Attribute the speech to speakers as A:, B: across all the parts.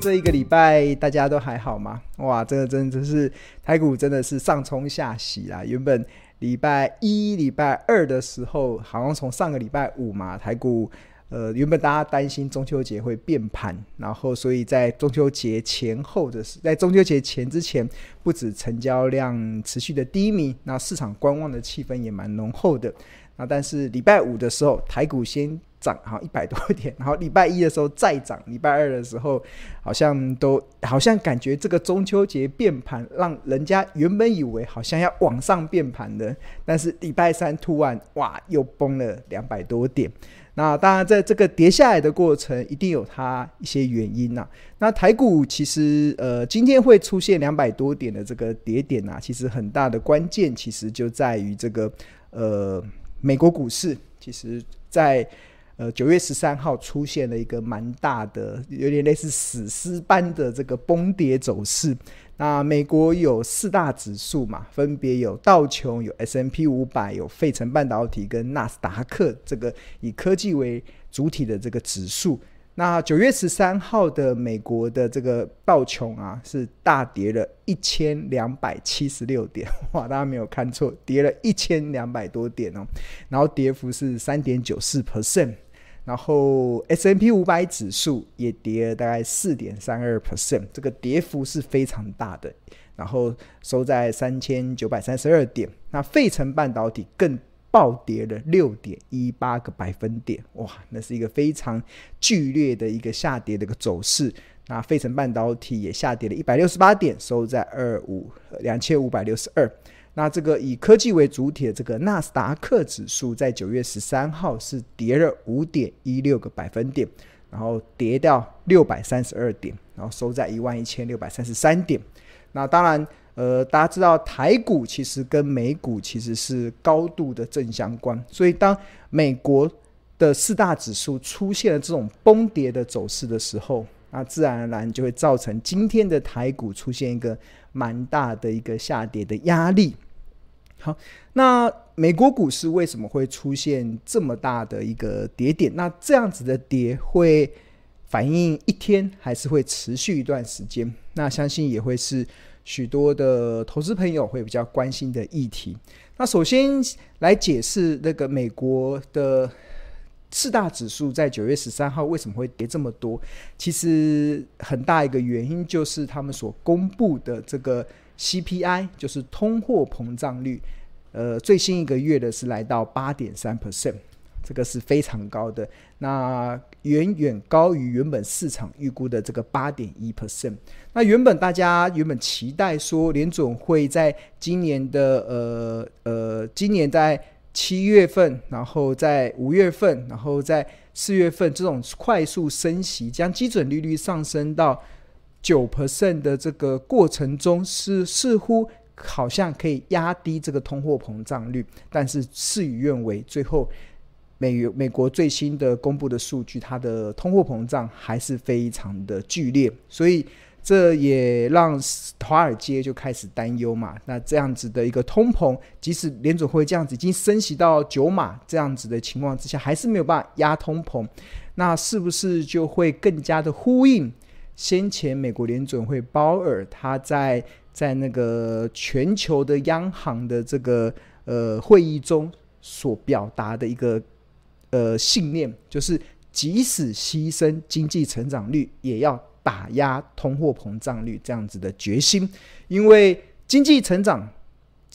A: 这一个礼拜大家都还好吗？哇，这个真的是台股真的是上冲下洗啦。原本礼拜一、礼拜二的时候，好像从上个礼拜五嘛，台股呃原本大家担心中秋节会变盘，然后所以在中秋节前后的是，在中秋节前之前，不止成交量持续的低迷，那市场观望的气氛也蛮浓厚的。那但是礼拜五的时候，台股先涨好一百多点，然后礼拜一的时候再涨，礼拜二的时候好像都好像感觉这个中秋节变盘，让人家原本以为好像要往上变盘的，但是礼拜三突然哇又崩了两百多点。那当然在这个跌下来的过程，一定有它一些原因呐、那台股其实呃今天会出现两百多点的这个跌点啊，其实很大的关键其实就在于这个呃美国股市，其实在。呃，九月十三号出现了一个蛮大的，有点类似史诗般的这个崩跌走势。那美国有四大指数嘛，分别有道琼、有 S&P 五百、有费城半导体跟纳斯达克这个以科技为主体的这个指数。那九月十三号的美国的这个道琼啊，是大跌了一千两百七十六点，哇，大家没有看错，跌了一千两百多点哦，然后跌幅是三点九四 percent，然后 S&P 五百指数也跌了大概四点三二 percent，这个跌幅是非常大的，然后收在三千九百三十二点，那费城半导体更。暴跌了六点一八个百分点，哇，那是一个非常剧烈的一个下跌的一个走势。那费城半导体也下跌了一百六十八点，收在二五两千五百六十二。那这个以科技为主体的这个纳斯达克指数，在九月十三号是跌了五点一六个百分点，然后跌掉六百三十二点，然后收在一万一千六百三十三点。那当然。呃，大家知道台股其实跟美股其实是高度的正相关，所以当美国的四大指数出现了这种崩跌的走势的时候，那自然而然就会造成今天的台股出现一个蛮大的一个下跌的压力。好，那美国股市为什么会出现这么大的一个跌点？那这样子的跌会反映一天，还是会持续一段时间？那相信也会是。许多的投资朋友会比较关心的议题。那首先来解释那个美国的四大指数在九月十三号为什么会跌这么多？其实很大一个原因就是他们所公布的这个 CPI，就是通货膨胀率，呃，最新一个月的是来到八点三 percent。这个是非常高的，那远远高于原本市场预估的这个八点一 percent。那原本大家原本期待说联准会在今年的呃呃，今年在七月份，然后在五月份，然后在四月份这种快速升息，将基准利率上升到九 percent 的这个过程中，是似乎好像可以压低这个通货膨胀率，但是事与愿违，最后。美美国最新的公布的数据，它的通货膨胀还是非常的剧烈，所以这也让华尔街就开始担忧嘛。那这样子的一个通膨，即使联准会这样子已经升息到九码这样子的情况之下，还是没有办法压通膨，那是不是就会更加的呼应先前美国联准会鲍尔他在在那个全球的央行的这个呃会议中所表达的一个。呃，信念就是，即使牺牲经济成长率，也要打压通货膨胀率这样子的决心。因为经济成长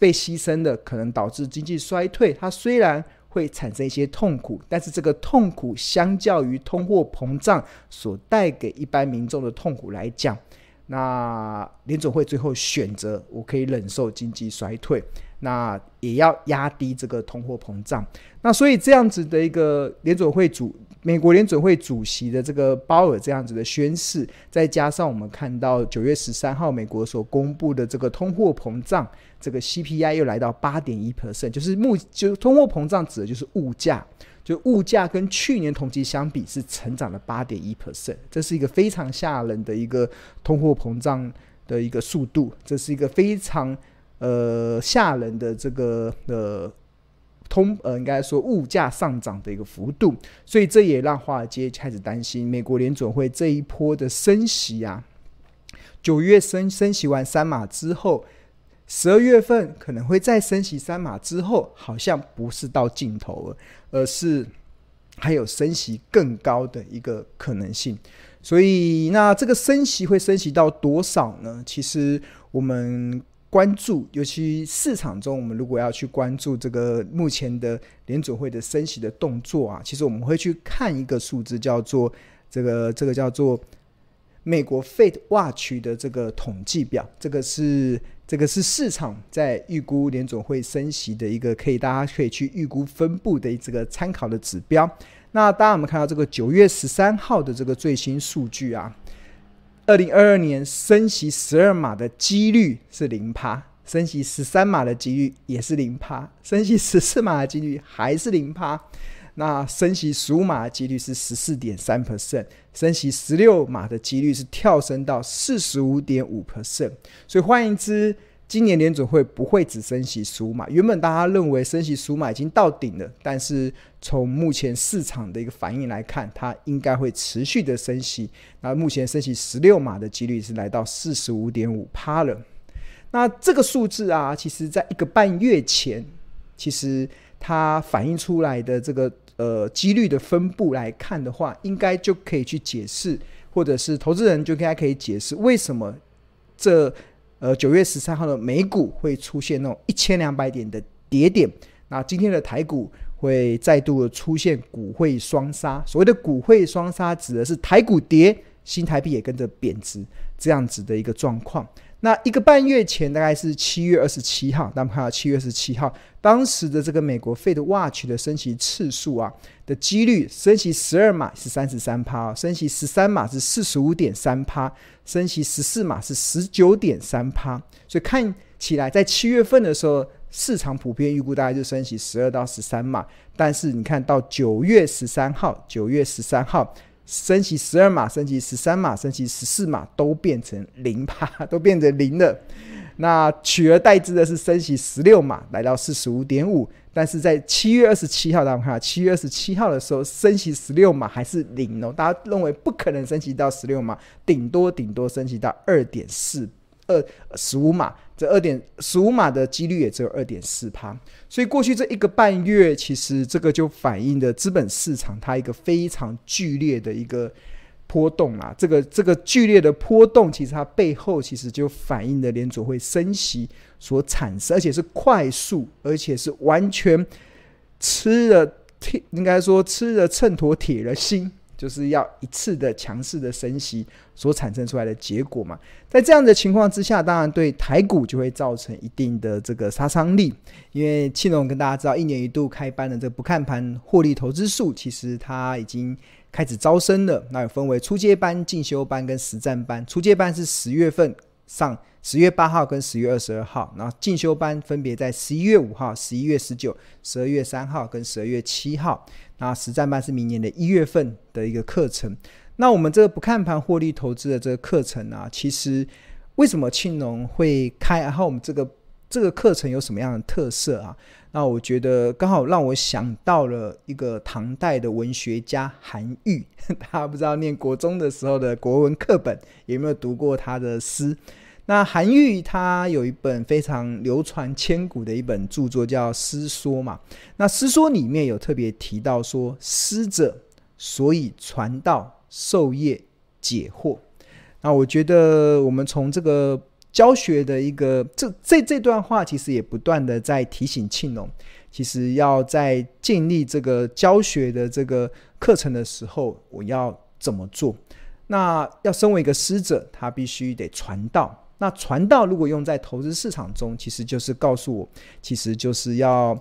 A: 被牺牲的，可能导致经济衰退。它虽然会产生一些痛苦，但是这个痛苦相较于通货膨胀所带给一般民众的痛苦来讲，那联总会最后选择，我可以忍受经济衰退。那也要压低这个通货膨胀，那所以这样子的一个联准会主，美国联准会主席的这个鲍尔这样子的宣誓，再加上我们看到九月十三号美国所公布的这个通货膨胀，这个 CPI 又来到八点一 percent，就是目就是通货膨胀指的就是物价，就物价跟去年同期相比是成长了八点一 percent，这是一个非常吓人的一个通货膨胀的一个速度，这是一个非常。呃吓人的这个呃通呃应该说物价上涨的一个幅度，所以这也让华尔街开始担心美国联准会这一波的升息啊，九月升升息完三码之后，十二月份可能会再升息三码之后，好像不是到尽头了，而是。还有升息更高的一个可能性，所以那这个升息会升息到多少呢？其实我们关注，尤其市场中，我们如果要去关注这个目前的联准会的升息的动作啊，其实我们会去看一个数字，叫做这个这个叫做美国 Fed Watch 的这个统计表，这个是。这个是市场在预估联准会升息的一个可以大家可以去预估分布的这个参考的指标。那当然我们看到这个九月十三号的这个最新数据啊，二零二二年升息十二码的几率是零趴，升息十三码的几率也是零趴，升息十四码的几率还是零趴。那升息十五码的几率是十四点三 percent，升息十六码的几率是跳升到四十五点五 percent。所以换言之，今年联准会不会只升息十五码。原本大家认为升息十五码已经到顶了，但是从目前市场的一个反应来看，它应该会持续的升息。那目前升息十六码的几率是来到四十五点五趴了。那这个数字啊，其实在一个半月前，其实它反映出来的这个。呃，几率的分布来看的话，应该就可以去解释，或者是投资人就应该可以解释为什么这呃九月十三号的美股会出现那种一千两百点的跌点，那今天的台股会再度出现股汇双杀。所谓的股汇双杀，指的是台股跌，新台币也跟着贬值这样子的一个状况。那一个半月前，大概是七月二十七号，大家看到七月二十七号，当时的这个美国 Fed Watch 的升息次数啊的几率，升息十二码是三十三趴，升息十三码是四十五点三趴，升息十四码是十九点三趴。所以看起来，在七月份的时候，市场普遍预估大概就升息十二到十三码，但是你看到九月十三号，九月十三号。升息十二码，升息十三码，升息十四码，都变成零趴，都变成零了。那取而代之的是升息十六码，来到四十五点五。但是在七月二十七号，大家看，七月二十七号的时候，升息十六码还是零哦。大家认为不可能升息到十六码，顶多顶多升息到二点四。二十五码，这二点十五码的几率也只有二点四趴，所以过去这一个半月，其实这个就反映的资本市场它一个非常剧烈的一个波动啊。这个这个剧烈的波动，其实它背后其实就反映了联准会升息所产生，而且是快速，而且是完全吃了，应该说吃了秤砣铁了心。就是要一次的强势的升息所产生出来的结果嘛，在这样的情况之下，当然对台股就会造成一定的这个杀伤力。因为庆隆跟大家知道，一年一度开班的这个不看盘获利投资术，其实它已经开始招生了。那有分为初阶班、进修班跟实战班。初阶班是十月份上，十月八号跟十月二十二号，然后进修班分别在十一月五号、十一月十九、十二月三号跟十二月七号。那实战班是明年的一月份的一个课程。那我们这个不看盘获利投资的这个课程啊，其实为什么庆农会开？然后我们这个这个课程有什么样的特色啊？那我觉得刚好让我想到了一个唐代的文学家韩愈。大家不知道念国中的时候的国文课本有没有读过他的诗？那韩愈他有一本非常流传千古的一本著作叫《诗说》嘛。那《诗说》里面有特别提到说，诗者所以传道授业解惑。那我觉得我们从这个教学的一个这这这段话，其实也不断的在提醒庆农，其实要在建立这个教学的这个课程的时候，我要怎么做？那要身为一个师者，他必须得传道。那传道如果用在投资市场中，其实就是告诉我，其实就是要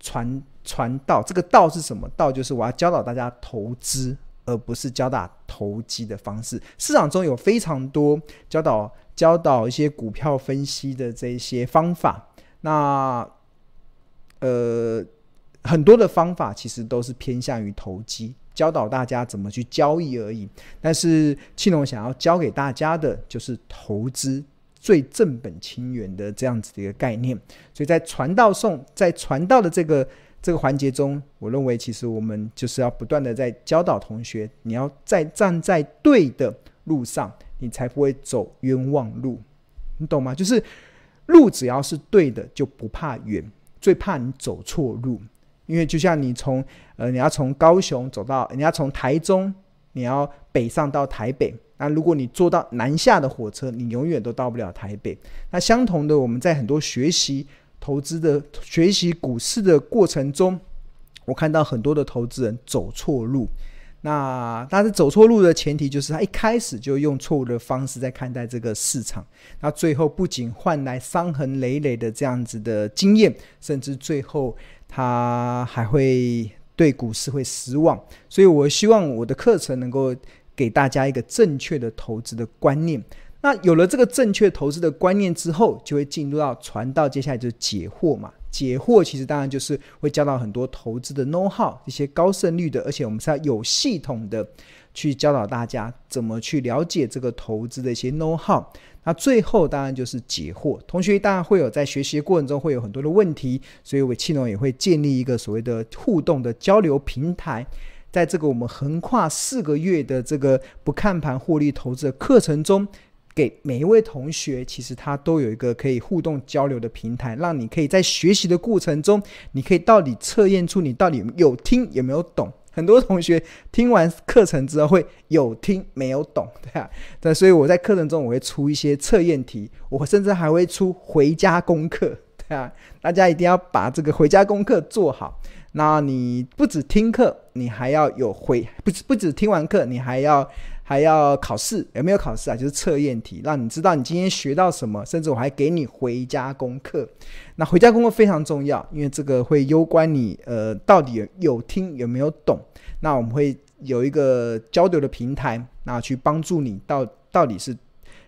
A: 传传道。这个道是什么？道就是我要教导大家投资，而不是教导投机的方式。市场中有非常多教导教导一些股票分析的这些方法。那呃，很多的方法其实都是偏向于投机，教导大家怎么去交易而已。但是庆隆想要教给大家的就是投资。最正本清源的这样子的一个概念。所以在传道诵，在传道的这个这个环节中，我认为其实我们就是要不断的在教导同学，你要在站在对的路上，你才不会走冤枉路，你懂吗？就是路只要是对的，就不怕远，最怕你走错路。因为就像你从呃，你要从高雄走到，你要从台中，你要北上到台北，那如果你坐到南下的火车，你永远都到不了台北。那相同的，我们在很多学习投资的、学习股市的过程中，我看到很多的投资人走错路。那但是走错路的前提就是他一开始就用错误的方式在看待这个市场，那最后不仅换来伤痕累累的这样子的经验，甚至最后他还会对股市会失望。所以我希望我的课程能够给大家一个正确的投资的观念。那有了这个正确投资的观念之后，就会进入到传道，接下来就是解惑嘛。解惑其实当然就是会教到很多投资的 know how，一些高胜率的，而且我们是要有系统的去教导大家怎么去了解这个投资的一些 know how。那最后当然就是解惑，同学当然会有在学习的过程中会有很多的问题，所以我庆隆也会建立一个所谓的互动的交流平台，在这个我们横跨四个月的这个不看盘获利投资的课程中。给每一位同学，其实他都有一个可以互动交流的平台，让你可以在学习的过程中，你可以到底测验出你到底有听有没有懂。很多同学听完课程之后会有听没有懂，对啊，对，所以我在课程中我会出一些测验题，我甚至还会出回家功课，对啊，大家一定要把这个回家功课做好。那你不止听课，你还要有回，不止不止听完课，你还要。还要考试，有没有考试啊？就是测验题，让你知道你今天学到什么，甚至我还给你回家功课。那回家功课非常重要，因为这个会攸关你呃到底有有听有没有懂。那我们会有一个交流的平台，那去帮助你到到底是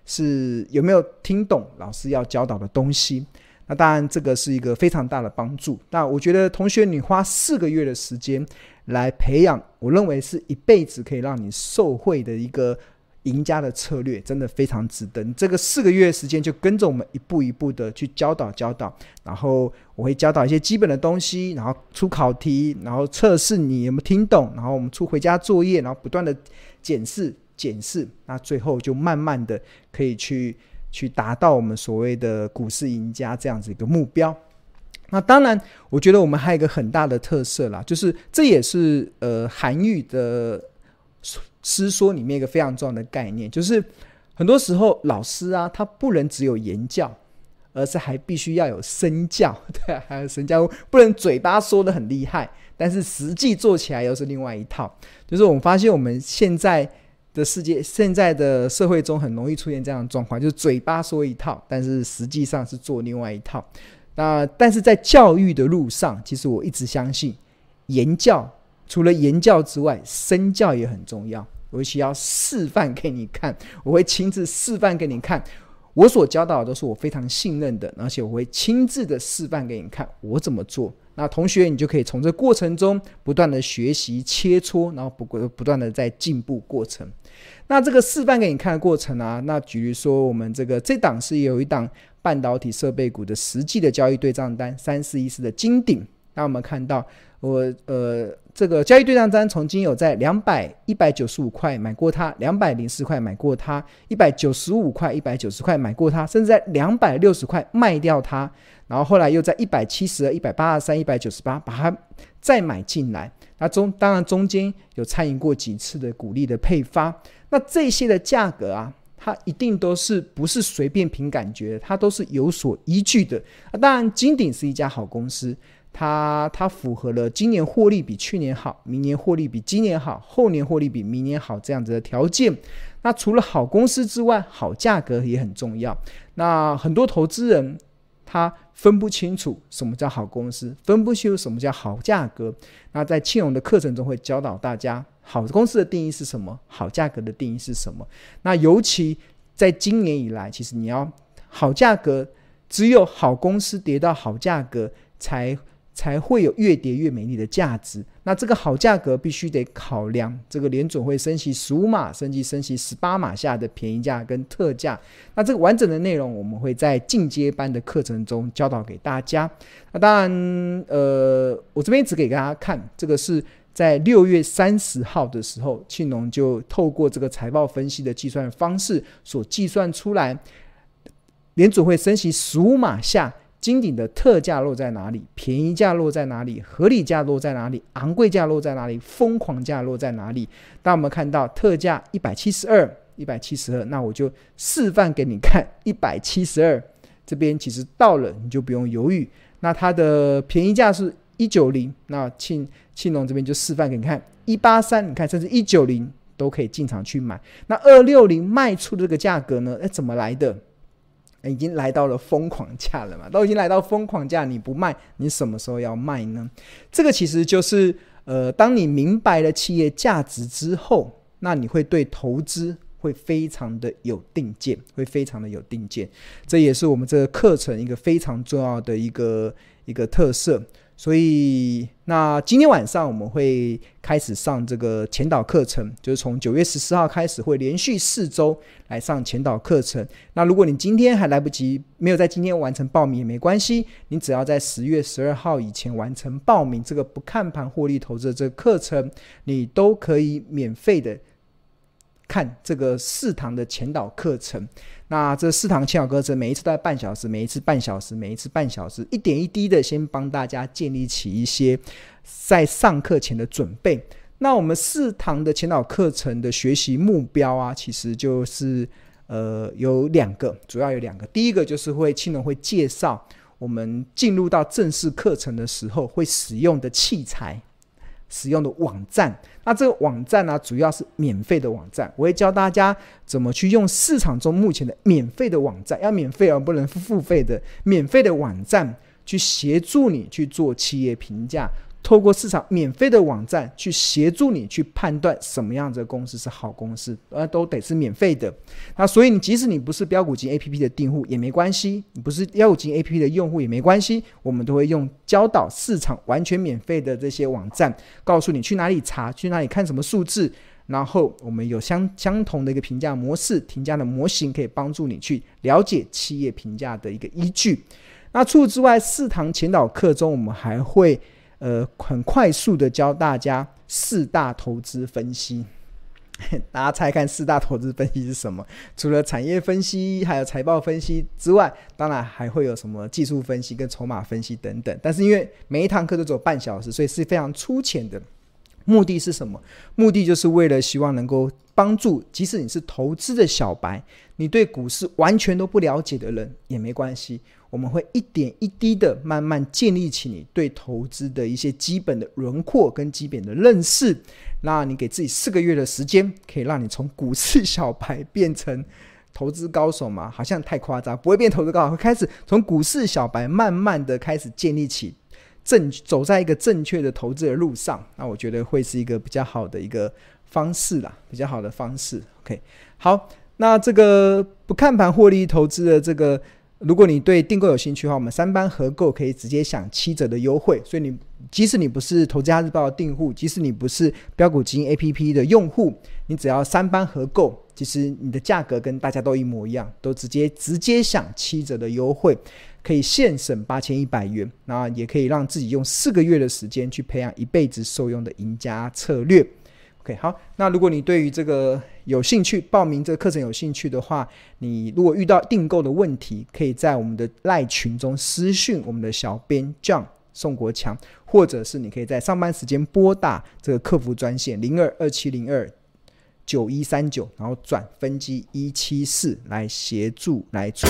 A: 是有没有听懂老师要教导的东西。那当然这个是一个非常大的帮助。那我觉得同学你花四个月的时间。来培养，我认为是一辈子可以让你受惠的一个赢家的策略，真的非常值得。你这个四个月时间就跟着我们一步一步的去教导教导，然后我会教导一些基本的东西，然后出考题，然后测试你有没有听懂，然后我们出回家作业，然后不断的检视检视，那最后就慢慢的可以去去达到我们所谓的股市赢家这样子一个目标。那当然，我觉得我们还有一个很大的特色啦，就是这也是呃韩愈的师说里面一个非常重要的概念，就是很多时候老师啊，他不能只有言教，而是还必须要有身教，对，还有身教，不能嘴巴说得很厉害，但是实际做起来又是另外一套。就是我们发现我们现在的世界，现在的社会中很容易出现这样的状况，就是嘴巴说一套，但是实际上是做另外一套。那但是在教育的路上，其实我一直相信，言教除了言教之外，身教也很重要。我需要示范给你看，我会亲自示范给你看。我所教导的都是我非常信任的，而且我会亲自的示范给你看我怎么做。那同学，你就可以从这过程中不断的学习切磋，然后不不断的在进步过程。那这个示范给你看的过程啊，那比如说，我们这个这档是有一档。半导体设备股的实际的交易对账单，三四一四的金鼎，那我们看到我呃这个交易对账单，曾经有在两百一百九十五块买过它，两百零四块买过它，一百九十五块一百九十块买过它，甚至在两百六十块卖掉它，然后后来又在一百七十、一百八十三、一百九十八把它再买进来，那中当然中间有参与过几次的股利的配发，那这些的价格啊。它一定都是不是随便凭感觉，它都是有所依据的。啊，当然，金鼎是一家好公司，它它符合了今年获利比去年好，明年获利比今年好，后年获利比明年好这样子的条件。那除了好公司之外，好价格也很重要。那很多投资人他分不清楚什么叫好公司，分不清楚什么叫好价格。那在庆荣的课程中会教导大家。好公司的定义是什么？好价格的定义是什么？那尤其在今年以来，其实你要好价格，只有好公司跌到好价格才才会有越跌越美丽的价值。那这个好价格必须得考量这个联准会升息十五码，甚至升息十八码下的便宜价跟特价。那这个完整的内容，我们会在进阶班的课程中教导给大家。那当然，呃，我这边只给大家看，这个是在六月三十号的时候，庆农就透过这个财报分析的计算方式所计算出来，联准会升息十五码下。金顶的特价落在哪里？便宜价落在哪里？合理价落在哪里？昂贵价落在哪里？疯狂价落在哪里？当我们看到特价一百七十二，一百七十二，那我就示范给你看一百七十二。这边其实到了，你就不用犹豫。那它的便宜价是一九零，那庆庆隆这边就示范给你看一八三，你看甚至一九零都可以进场去买。那二六零卖出的这个价格呢？哎，怎么来的？已经来到了疯狂价了嘛？都已经来到疯狂价，你不卖，你什么时候要卖呢？这个其实就是，呃，当你明白了企业价值之后，那你会对投资会非常的有定见，会非常的有定见。这也是我们这个课程一个非常重要的一个一个特色。所以，那今天晚上我们会开始上这个前导课程，就是从九月十四号开始，会连续四周来上前导课程。那如果你今天还来不及，没有在今天完成报名也没关系，你只要在十月十二号以前完成报名，这个不看盘获利投资的这个课程，你都可以免费的看这个四堂的前导课程。那这四堂前导课程，每一次都在半小时，每一次半小时，每一次半小时，一点一滴的先帮大家建立起一些在上课前的准备。那我们四堂的前导课程的学习目标啊，其实就是呃有两个，主要有两个。第一个就是会庆农会介绍我们进入到正式课程的时候会使用的器材。使用的网站，那这个网站呢、主要是免费的网站。我会教大家怎么去用市场中目前的免费的网站，要免费而不能付费的免费的网站，去协助你去做企业评价。透过市场免费的网站去协助你去判断什么样子的公司是好公司，呃，都得是免费的。那所以你即使你不是标股金 A P P 的订户也没关系，你不是标股金 A P P 的用户也没关系，我们都会用教导市场完全免费的这些网站，告诉你去哪里查，去哪里看什么数字，然后我们有相相同的一个评价模式、评价的模型，可以帮助你去了解企业评价的一个依据。那除此之外，四堂前导课中，我们还会。呃，很快速的教大家四大投资分析，大家猜看四大投资分析是什么？除了产业分析，还有财报分析之外，当然还会有什么技术分析跟筹码分析等等。但是因为每一堂课都只有半小时，所以是非常粗浅的。目的是什么？目的就是为了希望能够帮助，即使你是投资的小白，你对股市完全都不了解的人也没关系。我们会一点一滴的慢慢建立起你对投资的一些基本的轮廓跟基本的认识。那你给自己四个月的时间，可以让你从股市小白变成投资高手吗？好像太夸张，不会变投资高手，会开始从股市小白慢慢的开始建立起正走在一个正确的投资的路上。那我觉得会是一个比较好的一个方式啦，比较好的方式。OK，好，那这个不看盘获利投资的这个。如果你对订购有兴趣的话，我们三班合购可以直接享七折的优惠。所以你即使你不是投资家日报的订户，即使你不是标股基金 APP 的用户，你只要三班合购，其实你的价格跟大家都一模一样，都直接直接享七折的优惠，可以现省八千一百元，那也可以让自己用四个月的时间去培养一辈子受用的赢家策略。OK，好，那如果你对于这个有兴趣，报名这个课程有兴趣的话，你如果遇到订购的问题，可以在我们的赖群中私讯我们的小编 John 宋国强，或者是你可以在上班时间拨打这个客服专线零二二七零二九一三九，然后转分机一七四来协助来做。